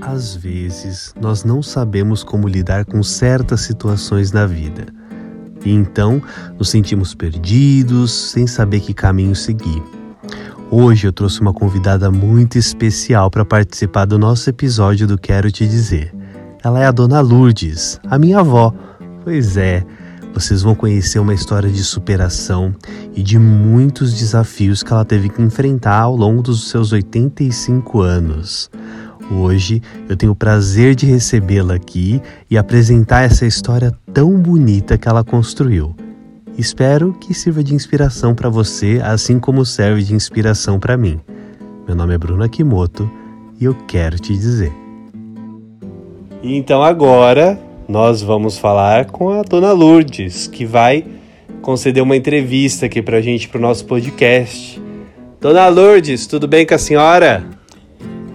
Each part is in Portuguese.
Às vezes, nós não sabemos como lidar com certas situações na vida. E então nos sentimos perdidos, sem saber que caminho seguir. Hoje eu trouxe uma convidada muito especial para participar do nosso episódio do Quero Te Dizer. Ela é a Dona Lourdes, a minha avó. Pois é, vocês vão conhecer uma história de superação e de muitos desafios que ela teve que enfrentar ao longo dos seus 85 anos. Hoje eu tenho o prazer de recebê-la aqui e apresentar essa história tão bonita que ela construiu. Espero que sirva de inspiração para você, assim como serve de inspiração para mim. Meu nome é Bruno Akimoto e eu quero te dizer. Então agora nós vamos falar com a Dona Lourdes, que vai conceder uma entrevista aqui para a gente para o nosso podcast. Dona Lourdes, tudo bem com a senhora?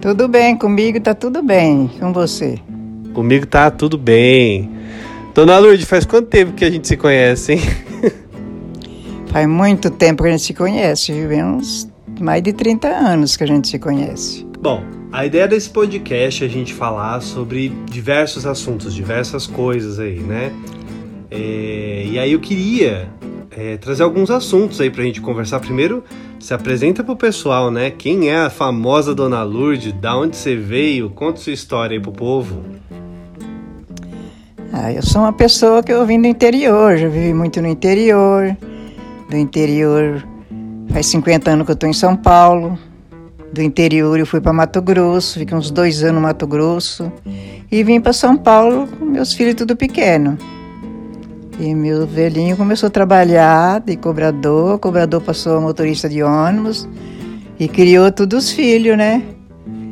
Tudo bem, comigo tá tudo bem. Com você? Comigo tá tudo bem. Dona Lourdes, faz quanto tempo que a gente se conhece, hein? Faz muito tempo que a gente se conhece, viu? Uns mais de 30 anos que a gente se conhece. Bom, a ideia desse podcast é a gente falar sobre diversos assuntos, diversas coisas aí, né? É, e aí eu queria é, trazer alguns assuntos aí pra gente conversar. Primeiro, se apresenta pro pessoal, né? Quem é a famosa Dona Lourdes? Da onde você veio? Conta sua história aí pro povo. Ah, eu sou uma pessoa que eu vim do interior, já vivi muito no interior. Do interior, faz 50 anos que eu tô em São Paulo. Do interior eu fui para Mato Grosso, fiquei uns dois anos no Mato Grosso. E vim para São Paulo com meus filhos tudo pequeno. E meu velhinho começou a trabalhar de cobrador, o cobrador passou a motorista de ônibus e criou todos os filhos, né?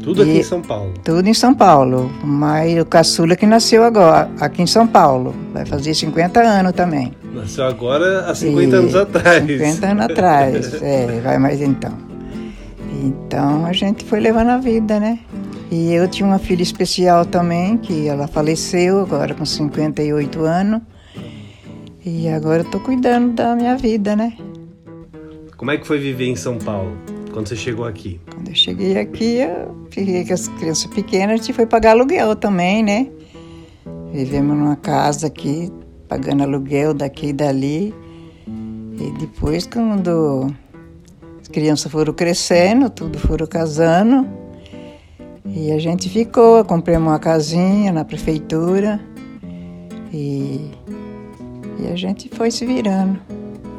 Tudo aqui e, em São Paulo. Tudo em São Paulo. Mas o caçula que nasceu agora, aqui em São Paulo. Vai fazer 50 anos também. Nasceu agora há 50 e, anos atrás. 50 anos atrás, é, vai mais então. Então a gente foi levando a vida, né? E eu tinha uma filha especial também, que ela faleceu agora com 58 anos. E agora eu tô cuidando da minha vida, né? Como é que foi viver em São Paulo quando você chegou aqui? Quando eu cheguei aqui, eu fiquei com as crianças pequenas, a gente foi pagar aluguel também, né? Vivemos numa casa aqui, pagando aluguel daqui e dali. E depois, quando as crianças foram crescendo, tudo foram casando, e a gente ficou, compramos uma casinha na prefeitura. E e a gente foi se virando.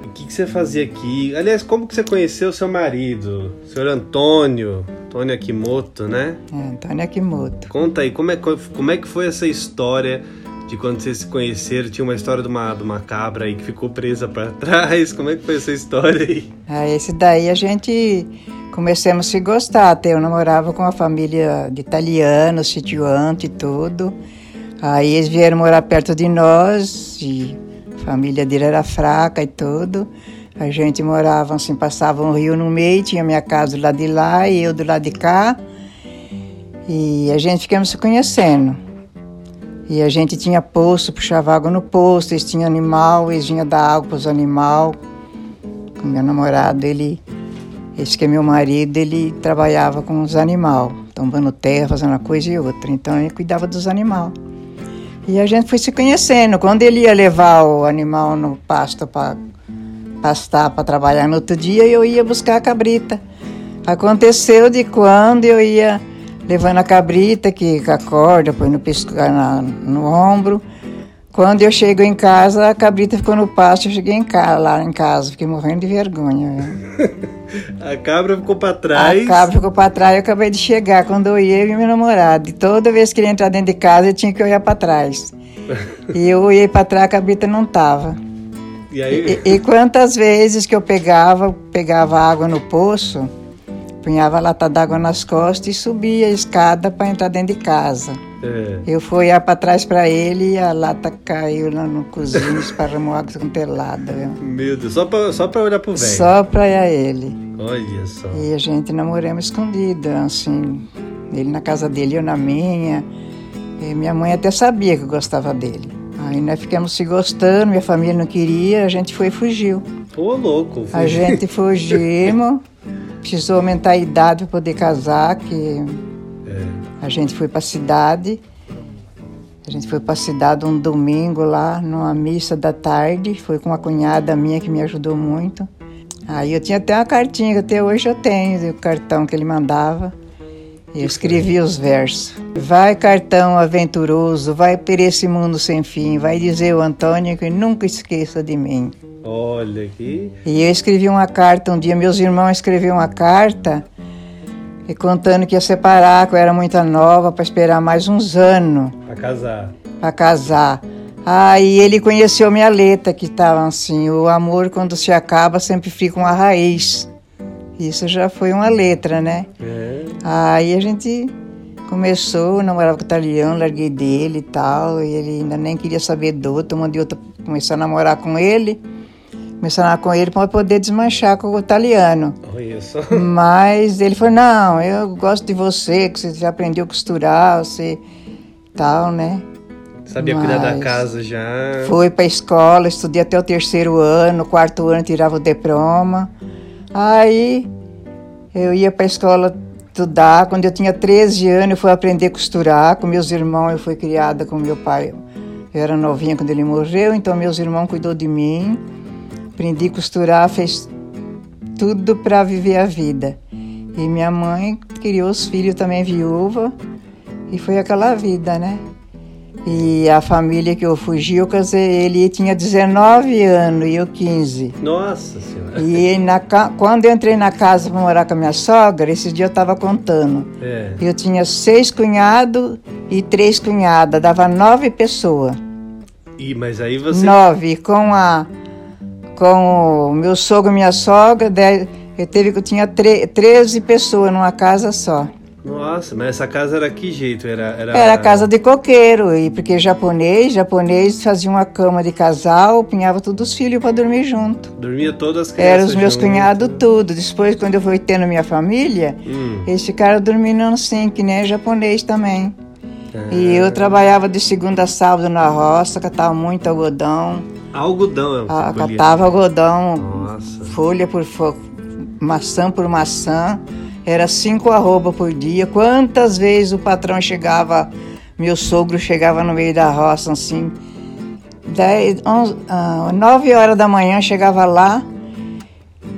O que, que você fazia aqui? Aliás, como que você conheceu seu marido, senhor Antônio? Antônio Akimoto, né? É, Antônio Akimoto. Conta aí, como é, como é que foi essa história de quando vocês se conheceram? Tinha uma história de uma, de uma cabra aí que ficou presa para trás. Como é que foi essa história aí? Ah, esse daí a gente começamos a se gostar. Até eu namorava com uma família de italianos, sitiante e tudo. Aí eles vieram morar perto de nós e a família dele era fraca e tudo. A gente morava assim, passava um rio no meio, tinha minha casa do lado de lá e eu do lado de cá. E a gente ficamos se conhecendo. E a gente tinha poço, puxava água no poço, eles tinham animal, eles vinham dar água para os animais. O meu namorado, ele, esse que é meu marido, ele trabalhava com os animais, tombando terra, fazendo uma coisa e outra. Então ele cuidava dos animais. E a gente foi se conhecendo. Quando ele ia levar o animal no pasto para pastar, para trabalhar no outro dia, eu ia buscar a cabrita. Aconteceu de quando eu ia levando a cabrita, que com a corda, põe no, na, no ombro. Quando eu chego em casa, a cabrita ficou no pasto, eu cheguei em casa, lá em casa, fiquei morrendo de vergonha. a cabra ficou para trás? A cabra ficou para trás, eu acabei de chegar, quando eu ia, eu e meu namorado. E toda vez que ele ia entrar dentro de casa, eu tinha que olhar para trás. e eu olhei para trás, a cabrita não tava. E, aí? E, e, quantas vezes que eu pegava, pegava água no poço, punhava a lata d'água nas costas e subia a escada para entrar dentro de casa. É. Eu fui para trás para ele e a lata caiu lá no cozinho, esparramou água com telada. Meu Deus, só para só olhar pro velho? Só para ele. Olha só. E a gente namoramos escondida, assim, ele na casa dele, eu na minha. E minha mãe até sabia que eu gostava dele. Aí nós ficamos se gostando, minha família não queria, a gente foi e fugiu. Pô, louco. Fugiu. A gente fugimos, precisou aumentar a idade para poder casar, que A gente foi para a cidade. A gente foi para a cidade um domingo lá, numa missa da tarde. Foi com uma cunhada minha que me ajudou muito. Aí eu tinha até uma cartinha, que até hoje eu tenho, o cartão que ele mandava. Eu escrevi os versos. Vai, cartão aventuroso, vai por esse mundo sem fim, vai dizer o Antônio que nunca esqueça de mim. Olha aqui. E eu escrevi uma carta um dia, meus irmãos escreveram uma carta e contando que ia separar, que eu era muito nova, para esperar mais uns anos. Para casar. Para casar. Aí ele conheceu minha letra, que estava assim: o amor, quando se acaba, sempre fica uma raiz. Isso já foi uma letra, né? É. Aí a gente começou, namorava com o italiano, larguei dele e tal, e ele ainda nem queria saber do outro, mandei outra começar a namorar com ele. Namorar com ele para poder desmanchar com o italiano. Isso. Mas ele falou: Não, eu gosto de você, que você já aprendeu a costurar, você tal, né? Sabia Mas cuidar da casa já. Fui para a escola, estudei até o terceiro ano, quarto ano tirava o diploma. Aí eu ia para a escola estudar. Quando eu tinha 13 anos, eu fui aprender a costurar com meus irmãos. Eu fui criada com meu pai. Eu era novinha quando ele morreu, então meus irmãos cuidou de mim. Aprendi a costurar, fez tudo para viver a vida. E minha mãe criou os filhos também viúva. E foi aquela vida, né? E a família que eu fugi, eu casei, ele tinha 19 anos e eu 15. Nossa Senhora! E na, quando eu entrei na casa para morar com a minha sogra, esse dia eu estava contando. É. Eu tinha seis cunhados e três cunhadas, dava nove pessoas. E, mas aí você... Nove, com a... Com o meu sogro e minha sogra, eu, teve, eu tinha tre, 13 pessoas numa casa só. Nossa, mas essa casa era que jeito? Era, era... era casa de coqueiro, e porque japonês, japonês fazia uma cama de casal, pinhava todos os filhos para dormir junto. Dormia todas as crianças Eram os meus cunhados tudo. Depois, quando eu fui tendo minha família, hum. eles ficaram dormindo assim, que nem japonês também. Ah. E eu trabalhava de segunda a sábado na roça, catava muito algodão. Algodão? Ah, catava algodão, Nossa. folha por folha, maçã por maçã. Era cinco arroba por dia. Quantas vezes o patrão chegava, meu sogro chegava no meio da roça, assim, dez, onze, ah, nove horas da manhã chegava lá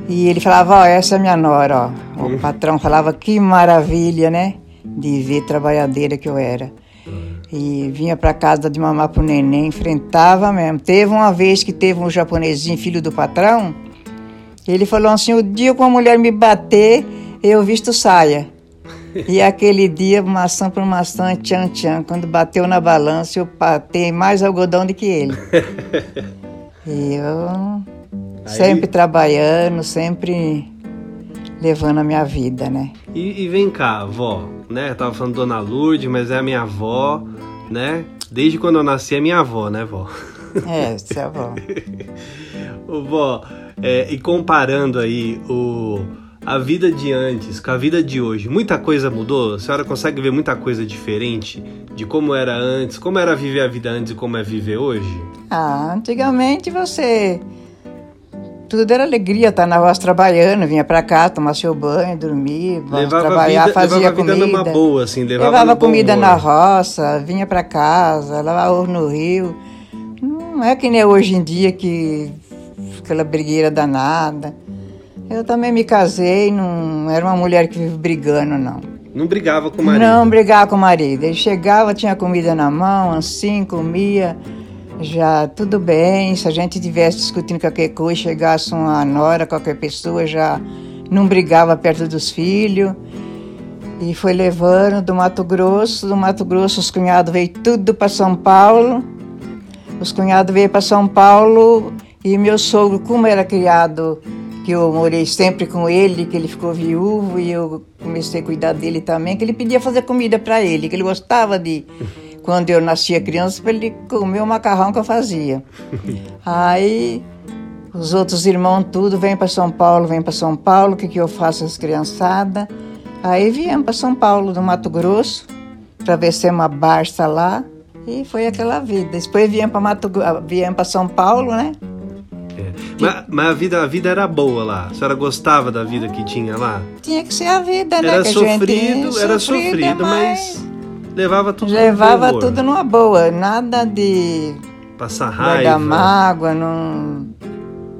e ele falava, ó, oh, essa é minha nora, ó. O hum. patrão falava, que maravilha, né? De ver trabalhadeira que eu era. E vinha para casa de mamar pro neném, enfrentava mesmo. Teve uma vez que teve um japonesinho, filho do patrão, ele falou assim, o dia que uma mulher me bater, eu visto saia. E aquele dia, maçã por maçã, tchan tchan, quando bateu na balança, eu patei mais algodão do que ele. e eu Aí... sempre trabalhando, sempre levando a minha vida, né? E, e vem cá, vó, né? Eu tava falando Dona Lourdes, mas é a minha avó, né? Desde quando eu nasci é minha avó, né, vó? É, você é avó. Ô, vó, é, e comparando aí o a vida de antes com a vida de hoje, muita coisa mudou? A senhora consegue ver muita coisa diferente de como era antes, como era viver a vida antes e como é viver hoje? Ah, antigamente você. Tudo era alegria, estar tá na roça trabalhando, vinha pra cá, tomar seu banho, dormir, levava trabalhar, vida, fazia levava comida. Levava numa boa, assim, levava, levava comida na roça, vinha pra casa, lavava ovo no rio. Não é que nem hoje em dia que aquela brigueira danada. Eu também me casei, não era uma mulher que vive brigando, não. Não brigava com o marido? Não brigava com o marido. Ele chegava, tinha comida na mão, assim, comia, já tudo bem. Se a gente estivesse discutindo qualquer coisa, chegasse uma nora, qualquer pessoa, já não brigava perto dos filhos. E foi levando do Mato Grosso. Do Mato Grosso, os cunhados veio tudo para São Paulo. Os cunhados veio para São Paulo e meu sogro, como era criado que eu morei sempre com ele, que ele ficou viúvo e eu comecei a cuidar dele também, que ele pedia fazer comida para ele, que ele gostava de, quando eu nascia criança, para ele comer o macarrão que eu fazia. Aí os outros irmãos tudo vêm para São Paulo, vêm para São Paulo, o que, que eu faço as criançadas? Aí viemos para São Paulo, do Mato Grosso, para ver se é uma barça lá. E foi aquela vida. Depois viemos para São Paulo, né? Mas, mas, a, vida, a vida era boa lá? A senhora gostava da vida que tinha lá? Tinha que ser a vida, né? Era que sofrido, era sofrido, mas... levava tudo Levava tudo numa boa, nada de passar raiva. Guardar mágoa, não,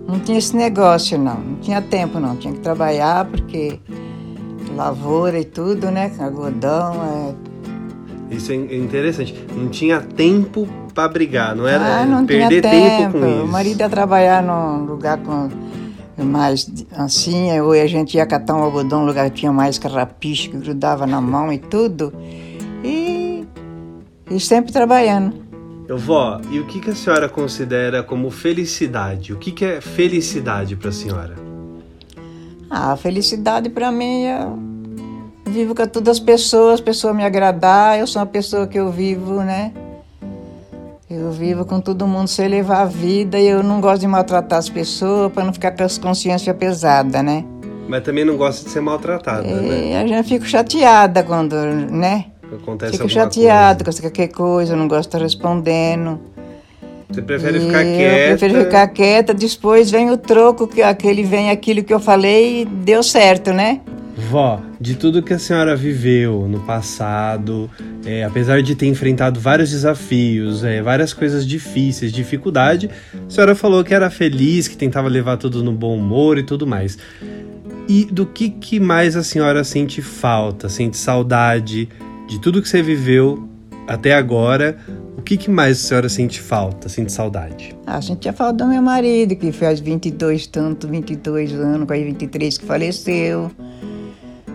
não tinha esse negócio não, não tinha tempo não, tinha que trabalhar porque lavoura e tudo, né, algodão, é... Isso é interessante, não tinha tempo para brigar, não era ah, não perder tinha tempo. tempo com isso. O marido ia trabalhar num lugar com mais assim, ou a gente ia catar um algodão, um lugar que tinha mais carrapicho que grudava na mão e tudo. E, e sempre trabalhando. Eu vó, e o que, que a senhora considera como felicidade? O que, que é felicidade para a senhora? Ah, felicidade para mim é vivo com todas as pessoas, as pessoas me agradar, eu sou uma pessoa que eu vivo, né? Eu vivo com todo mundo sem levar a vida e eu não gosto de maltratar as pessoas para não ficar com as consciência pesada, né? Mas também não gosta de ser maltratada, e né? Eu fico chateada quando, né? Acontece fico chateada com qualquer coisa, não gosto de estar respondendo. Você prefere e ficar quieta? Eu prefiro ficar quieta, depois vem o troco, que aquele vem aquilo que eu falei e deu certo, né? Vó, de tudo que a senhora viveu no passado, é, apesar de ter enfrentado vários desafios, é, várias coisas difíceis, dificuldade, a senhora falou que era feliz, que tentava levar tudo no bom humor e tudo mais. E do que, que mais a senhora sente falta, sente saudade de tudo que você viveu até agora? O que, que mais a senhora sente falta, sente saudade? Ah, sentia falta do meu marido, que faz 22, tanto, 22 anos, quase 23, que faleceu.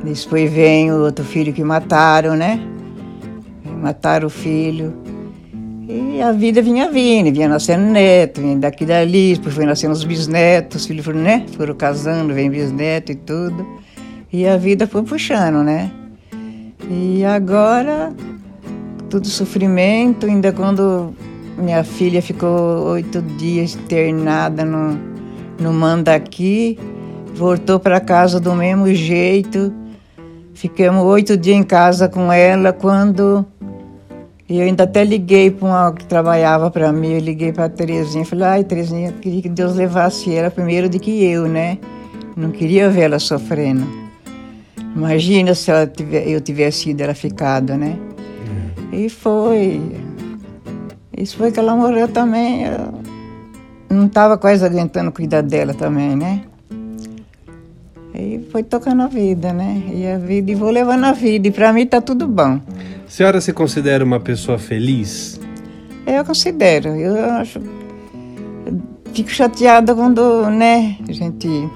Depois vem o outro filho que mataram, né? Mataram o filho. E a vida vinha vindo, vinha nascendo neto, vinha daqui dali, depois foi nascendo os bisnetos, os filhos foram, né? Foram casando, vem bisneto e tudo. E a vida foi puxando, né? E agora, tudo sofrimento, ainda quando minha filha ficou oito dias internada no, no Mandaqui, voltou para casa do mesmo jeito, Ficamos oito dias em casa com ela quando eu ainda até liguei para uma que trabalhava para mim, eu liguei para a Terezinha, falei, ai Terezinha, queria que Deus levasse ela primeiro do que eu, né? Não queria ver ela sofrendo. Imagina se ela tiver, eu tivesse sido ela ficado, né? É. E foi. Isso foi que ela morreu também. Eu não estava quase aguentando cuidar dela também, né? E foi tocando a vida, né? E a vida, e vou levando a vida, e para mim tá tudo bom. A senhora se considera uma pessoa feliz? Eu considero. Eu acho. Eu fico chateada quando, né, gente.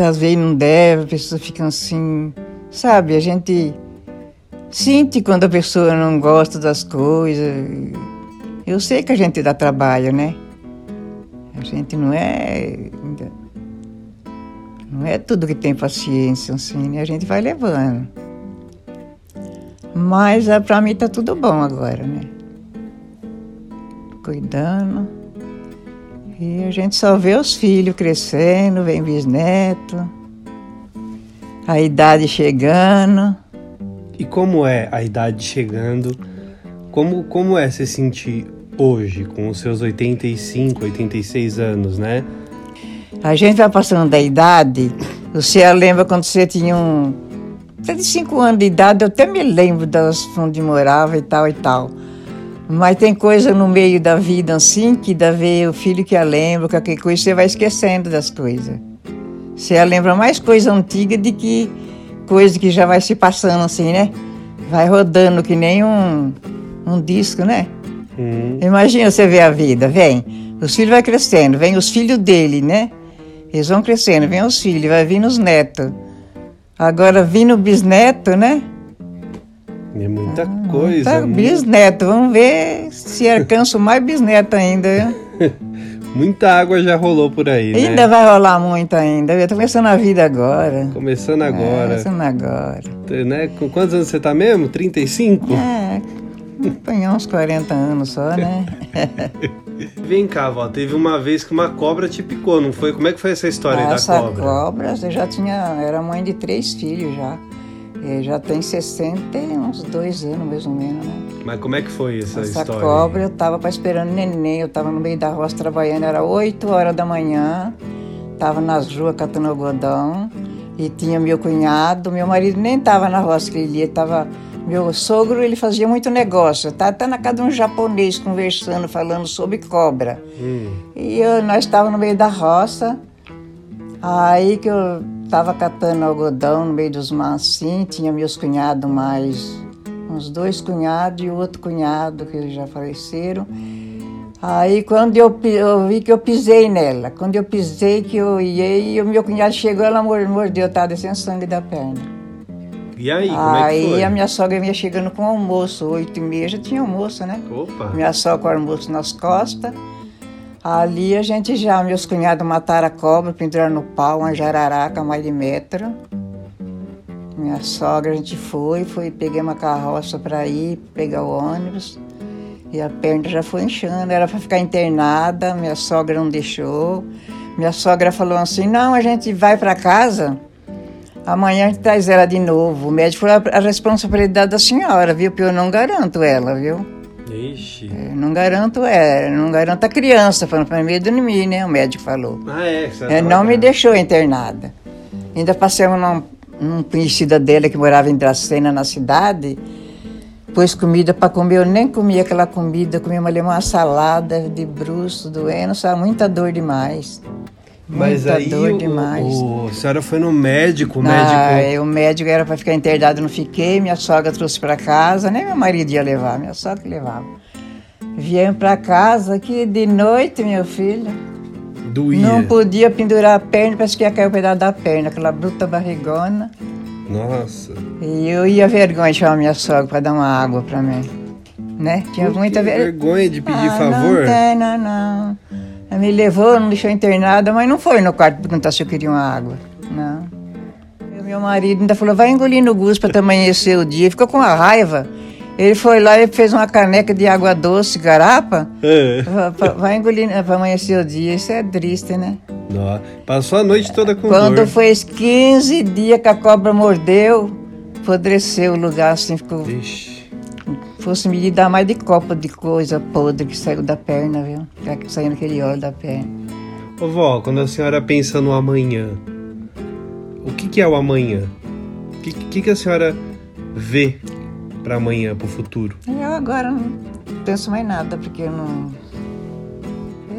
Às vezes não deve, as pessoas ficam assim. Sabe, a gente sente quando a pessoa não gosta das coisas. Eu sei que a gente dá trabalho, né? A gente não é não é tudo que tem paciência, assim, né? A gente vai levando. Mas é, para mim tá tudo bom agora, né? Cuidando. E a gente só vê os filhos crescendo, vem bisneto, a idade chegando. E como é a idade chegando? Como, como é se sentir hoje, com os seus 85, 86 anos, né? A gente vai passando da idade. Você lembra quando você tinha um. Até de cinco anos de idade, eu até me lembro das onde morava e tal e tal. Mas tem coisa no meio da vida assim que dá ver o filho que a lembra, qualquer coisa, você vai esquecendo das coisas. Você lembra mais coisa antiga do que coisa que já vai se passando assim, né? Vai rodando que nem um, um disco, né? Hum. Imagina você ver a vida, vem. Os filhos vai crescendo, vem os filhos dele, né? Eles vão crescendo, vem os filhos, vai vir os netos. Agora vindo o bisneto, né? É muita ah, coisa. Tá, bisneto, vamos ver se alcanço mais bisneto ainda. muita água já rolou por aí, né? Ainda vai rolar muito ainda. Eu tô começando a vida agora. Começando agora. É, começando agora. Né? Com quantos anos você tá mesmo? 35? É, tem uns 40 anos só, né? Vem cá, vó, teve uma vez que uma cobra te picou, não foi? Como é que foi essa história essa da cobra? Essa cobra, eu já tinha, era mãe de três filhos já. E já tem 60 uns dois anos mais ou menos, né? Mas como é que foi essa, essa história? Essa cobra, eu tava esperando neném, eu tava no meio da roça trabalhando, era 8 horas da manhã, tava nas ruas catando algodão e tinha meu cunhado, meu marido nem tava na roça que ele ia, tava Meu sogro, ele fazia muito negócio. Tá até na casa de um japonês conversando, falando sobre cobra. Hum. E eu, nós estávamos no meio da roça. Aí que eu estava catando algodão no meio dos mansinhos. Tinha meus cunhados mais... Uns dois cunhados e outro cunhado, que eles já faleceram. Aí quando eu, eu vi que eu pisei nela, quando eu pisei que eu ia, o meu cunhado chegou, ela mor- mordeu, eu tava descendo sangue da perna. E aí, como é que Aí foi? a minha sogra vinha chegando com almoço, oito e meia já tinha almoço, né? Opa! Minha sogra com o almoço nas costas. Ali a gente já, meus cunhados mataram a cobra, penduraram no pau, uma jararaca mais de metro. Minha sogra, a gente foi, foi, peguei uma carroça para ir, pegar o ônibus. E a perna já foi inchando, era para ficar internada, minha sogra não deixou. Minha sogra falou assim: não, a gente vai para casa, amanhã a gente traz ela de novo. O médico falou: a responsabilidade da senhora, viu? Porque eu não garanto ela, viu? Ixi. Eu não garanto ela, não garanto a criança, falando para mim, né? O médico falou. Ah, é? É, não me deixou internada. Ainda passamos num, num conhecida dele que morava em Dracena, na cidade. Pôs comida para comer, eu nem comia aquela comida, comia uma, uma salada de bruxo, doendo, só muita dor demais. Mas muita aí dor o, demais. o- a senhora foi no médico, o Ah, médico... eu- o médico era para ficar internado, não fiquei. Minha sogra trouxe para casa, nem meu marido ia levar, minha sogra que levava. Viemos para casa, que de noite, meu filho, Doía. não podia pendurar a perna, parece que ia cair o pedaço da perna, aquela bruta barrigona. Nossa. E eu ia vergonha de chamar minha sogra para dar uma água para mim. Né? Tinha Por muita ver- vergonha de pedir ah, favor? Não tem, não, não. Ela me levou, não deixou internada, mas não foi no quarto perguntar se eu queria uma água. Não. E o meu marido ainda falou, vai engolir no gosto para amanhecer o dia. Ficou com a raiva. Ele foi lá e fez uma caneca de água doce, garapa. É. Va- va- Vai engolir para amanhecer o dia. Isso é triste, né? Nó. Passou a noite toda com Quando dor. foi 15 dias que a cobra mordeu, apodreceu o lugar assim, ficou. Ixi. Fosse me dar mais de copo de coisa podre que saiu da perna, viu? Que saiu naquele óleo da perna. Ô vó, quando a senhora pensa no amanhã, o que, que é o amanhã? O que, que, que a senhora vê para amanhã, para o futuro? Eu agora não penso mais nada, porque eu não.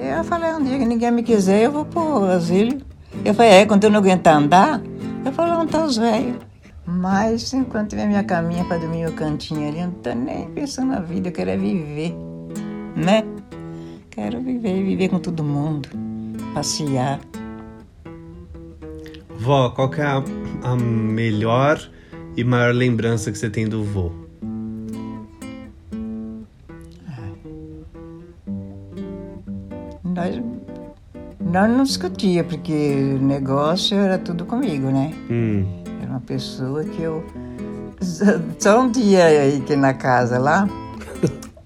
Eu falei um dia que ninguém me quiser, eu vou pro asilo. Eu falei, é, quando eu não aguentar andar, eu vou onde tá os velhos. Mas enquanto tiver minha caminha para dormir meu cantinho ali, eu não tô nem pensando na vida, eu quero é viver, né? Quero viver, viver com todo mundo, passear. Vó, qual que é a, a melhor e maior lembrança que você tem do vô? Nós, nós não discutia, porque o negócio era tudo comigo, né? Hum. Uma pessoa que eu. Só um dia aí que na casa lá.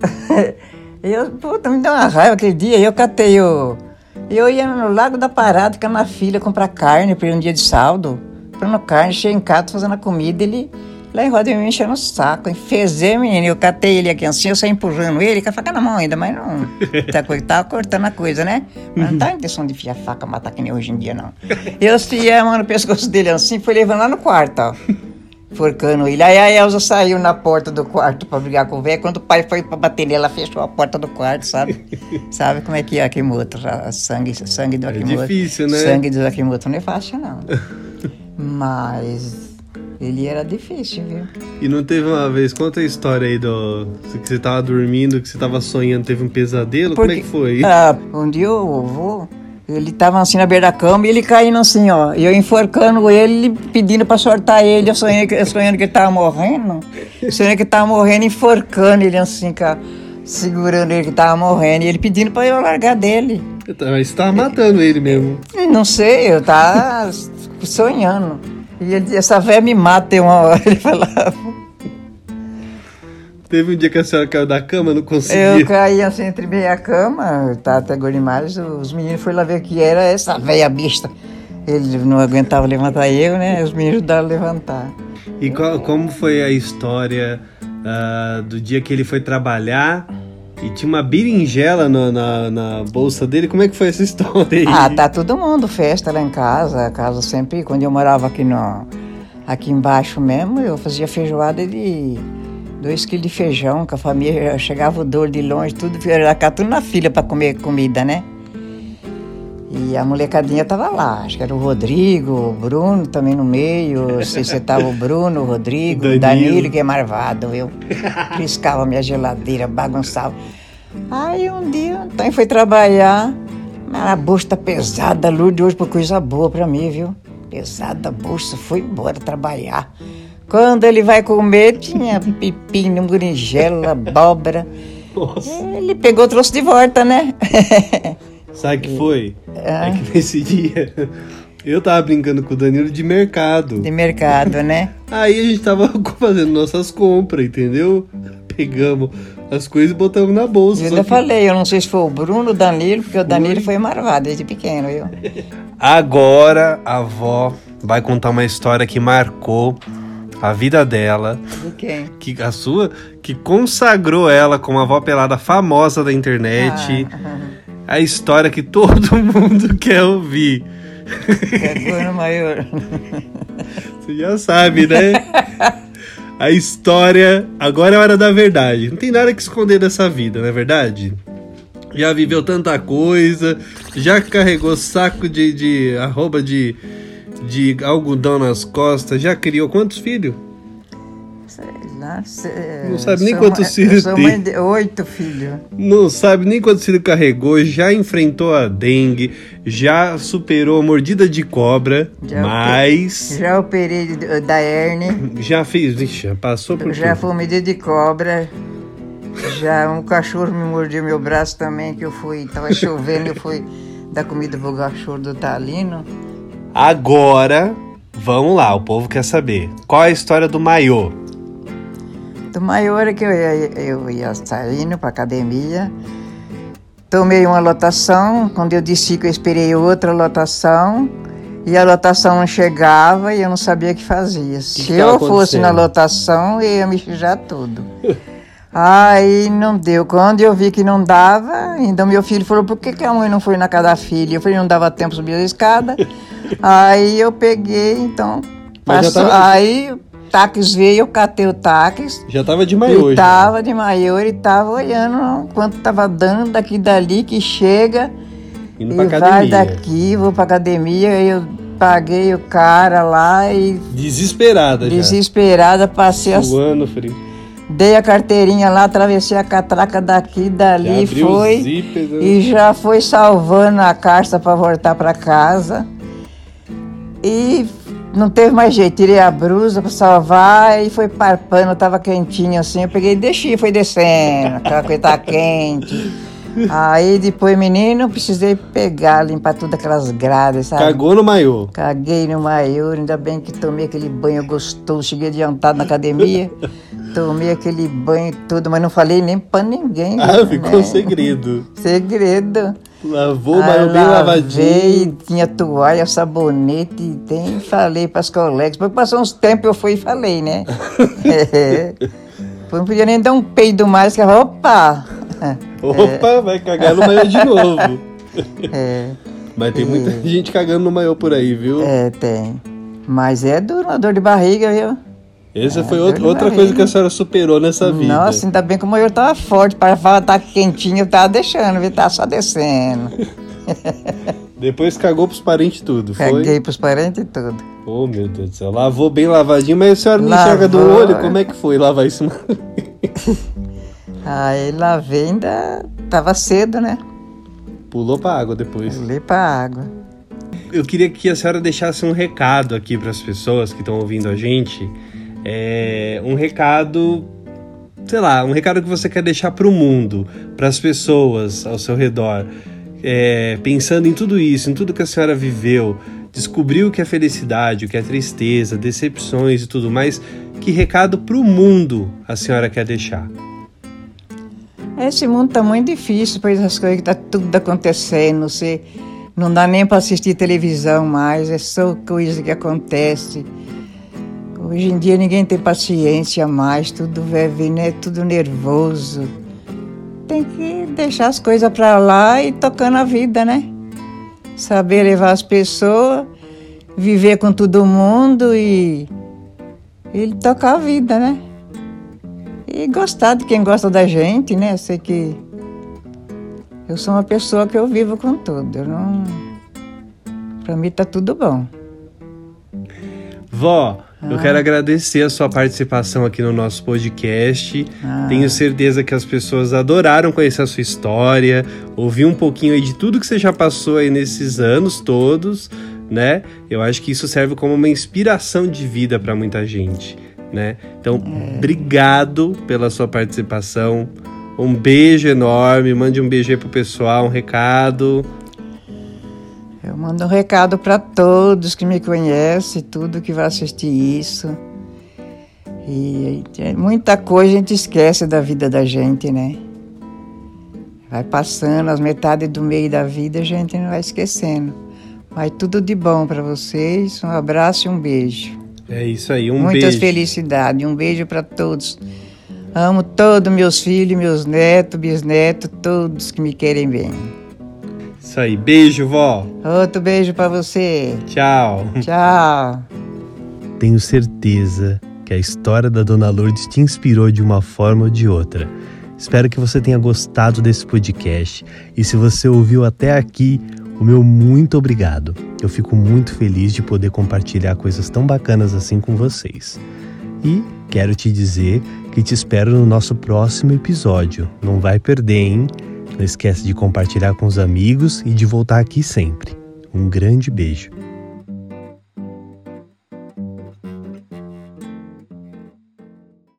eu, puta, me deu uma raiva aquele dia. Eu catei o. Eu ia no Lago da Parada, ficar na fila, comprar carne para um dia de saldo. Comprando carne, cheguei em casa fazendo a comida, ele lá em roda me enchendo o saco. Enfezei, menino. Eu catei ele aqui assim, eu saí empurrando ele, com a faca na mão ainda, mas não. Tá, tava cortando a coisa, né? Mas não tava a intenção de enfiar a faca, matar que nem hoje em dia, não. Eu enfiei a mão no pescoço dele assim, fui levando lá no quarto, ó. Forcando ele. Aí a Elza saiu na porta do quarto pra brigar com o velho. Quando o pai foi pra bater nele, ela fechou a porta do quarto, sabe? sabe como é que é Akimoto? Sangue, sangue do Akimoto. difícil, né? Sangue do Akimoto não é fácil, não. Mas ele era difícil, viu? E não teve uma vez, conta a história aí do. Que você tava dormindo, que você tava sonhando, teve um pesadelo? Como é que foi? Ah, um dia o vovô, ele tava assim na beira da cama e ele caindo assim, ó. E eu enforcando ele, pedindo pra soltar ele. Eu sonhei, que- eu sonhando que ele tava morrendo. Sonhei que ele tava morrendo, enforcando ele assim, cara. Segurando ele que tava morrendo. E ele pedindo pra eu largar dele. Mas você tava matando ele mesmo. Não sei, eu tava sonhando. E ele, essa véia me mata uma hora, ele falava. Teve um dia que a senhora caiu da cama, não conseguia. Eu caí assim entre meia cama, tá até Gorimares, os meninos foram lá ver o que era essa velha besta. Ele não aguentava levantar eu, né? Os meninos ajudaram a levantar. E qual- como foi a história ah, do dia que ele foi trabalhar e tinha uma berinjela no- na, na bolsa dele? Como é que foi essa história aí? Ah, tá todo mundo, festa lá em casa. A casa sempre, quando eu morava aqui no aqui embaixo mesmo, eu fazia feijoada de, dois quilos de feijão, com a família chegava o dor de longe, tudo, era tudo na fila para comer comida, né? E a molecadinha tava lá, acho que era o Rodrigo, o Bruno também no meio, não sei se tava o Bruno, o Rodrigo, o Danilo. Danilo, que é marvado, eu piscava minha geladeira, bagunçava. Aí um dia, então foi trabalhar, a bolsa tá pesada, Lourdes, hoje por coisa boa pra mim, viu? Pesada a bolsa, foi embora trabalhar. Quando ele vai comer, tinha pepino, berinjela, abóbora. Nossa. Ele pegou, trouxe de volta, né? Sabe o que foi? É. é que nesse dia eu tava brincando com o Danilo de mercado. De mercado, né? Aí a gente tava fazendo nossas compras, entendeu? Pegamos as coisas e botamos na bolsa. Eu ainda que... falei, eu não sei se foi o Bruno ou o Danilo, porque o Danilo foi, foi marvado desde pequeno, viu? Agora a avó vai contar uma história que marcou a vida dela. De quem? Que, a sua, que consagrou ela como a avó pelada famosa da internet. Ah, a história que todo mundo quer ouvir. Cagou no maior. Você já sabe, né? A história. Agora é a hora da verdade. Não tem nada que esconder dessa vida, não é verdade? Já viveu tanta coisa, já carregou saco de, de arroba de, de algodão nas costas, já criou quantos filhos? Não sabe nem quantos filhos tem. Mãe de oito filhos. Não sabe nem quantos filhos carregou, já enfrentou a dengue, já superou a mordida de cobra, já mas... já operei da hernia. Já fez, vixe, já passou por Já fui mordida de cobra. Já um cachorro me mordeu meu braço também, que eu fui, tava chovendo, eu fui dar comida pro cachorro do Talino. Agora, vamos lá, o povo quer saber. Qual é a história do maiô? Do maior que eu ia, eu ia saindo para academia, tomei uma lotação, quando eu disse que eu esperei outra lotação, e a lotação não chegava e eu não sabia o que fazia. Se que eu fosse na lotação, eu ia me sujar tudo. Aí não deu. Quando eu vi que não dava, então meu filho falou, por que, que a mãe não foi na casa da filha? Eu falei, não dava tempo subir a escada. aí eu peguei, então, passou, tava... aí táxi veio, eu catei o táxi. Já tava de maior. Ele tava de maior e tava olhando quanto tava dando daqui dali que chega. Indo pra e academia. vai daqui, vou pra academia, eu paguei o cara lá e. Desesperada, Desesperada, já. passei Suando, frio. Dei a carteirinha lá, atravessei a catraca daqui, dali, foi. Zíper, né? E já foi salvando a carta para voltar para casa. E não teve mais jeito, tirei a brusa para salvar e foi parpando, tava quentinho assim. Eu peguei e deixei, foi descendo, aquela coisa tá quente. Aí depois, menino, precisei pegar, limpar tudo aquelas grades, sabe? Cagou no maiô? Caguei no maiô, ainda bem que tomei aquele banho gostoso. Cheguei adiantado na academia, tomei aquele banho tudo, mas não falei nem pra ninguém. Ah, ficou né? segredo. Segredo. Lavou, mas eu bem lavadinho. Tinha toalha, sabonete, tem, falei para as colegas. Depois passou uns tempos, eu fui e falei, né? é. Não podia nem dar um peido mais, que eu opa! Opa, é. vai cagar no maiô de novo. É. Mas tem muita é. gente cagando no maiô por aí, viu? É, tem. Mas é duro, uma dor de barriga, viu? Essa é, foi outra, outra coisa que a senhora superou nessa vida. Nossa, ainda bem que o maior tava forte. Para falar tá quentinho, tava deixando, viu? Tava só descendo. Depois cagou pros parentes tudo, foi? Caguei pros parentes tudo. Oh, meu Deus do céu. Lavou bem lavadinho, mas a senhora não Lavou. enxerga do olho. Como é que foi lavar isso? Aí lavei ainda tava cedo, né? Pulou pra água depois. Pulei pra água. Eu queria que a senhora deixasse um recado aqui para as pessoas que estão ouvindo a gente é, um recado, sei lá, um recado que você quer deixar para o mundo, para as pessoas ao seu redor, é, pensando em tudo isso, em tudo que a senhora viveu, descobriu o que é felicidade, o que é tristeza, decepções e tudo mais. Que recado para o mundo a senhora quer deixar? Esse mundo está muito difícil, pois as coisas tá tudo acontecendo, você não dá nem para assistir televisão mais, é só coisa que acontece. Hoje em dia ninguém tem paciência mais, tudo vai vir, né? Tudo nervoso. Tem que deixar as coisas para lá e tocando a vida, né? Saber levar as pessoas, viver com todo mundo e, e tocar a vida, né? E gostar de quem gosta da gente, né? Eu sei que eu sou uma pessoa que eu vivo com tudo. Não. Pra mim tá tudo bom. Vó, ah. eu quero agradecer a sua participação aqui no nosso podcast. Ah. Tenho certeza que as pessoas adoraram conhecer a sua história, ouvir um pouquinho aí de tudo que você já passou aí nesses anos todos, né? Eu acho que isso serve como uma inspiração de vida para muita gente, né? Então, é. obrigado pela sua participação. Um beijo enorme, mande um beijo aí pro pessoal, um recado. Eu mando um recado para todos que me conhecem, tudo que vai assistir isso. E muita coisa a gente esquece da vida da gente, né? Vai passando as metades do meio da vida, a gente não vai esquecendo. Mas tudo de bom para vocês. Um abraço e um beijo. É isso aí, um Muitas beijo. Muitas felicidades, um beijo para todos. Amo todos meus filhos, meus netos, bisnetos, todos que me querem bem. Isso aí. Beijo, vó. Outro beijo para você. Tchau. Tchau. Tenho certeza que a história da Dona Lourdes te inspirou de uma forma ou de outra. Espero que você tenha gostado desse podcast e se você ouviu até aqui, o meu muito obrigado. Eu fico muito feliz de poder compartilhar coisas tão bacanas assim com vocês. E quero te dizer que te espero no nosso próximo episódio. Não vai perder, hein? Não esquece de compartilhar com os amigos e de voltar aqui sempre. Um grande beijo.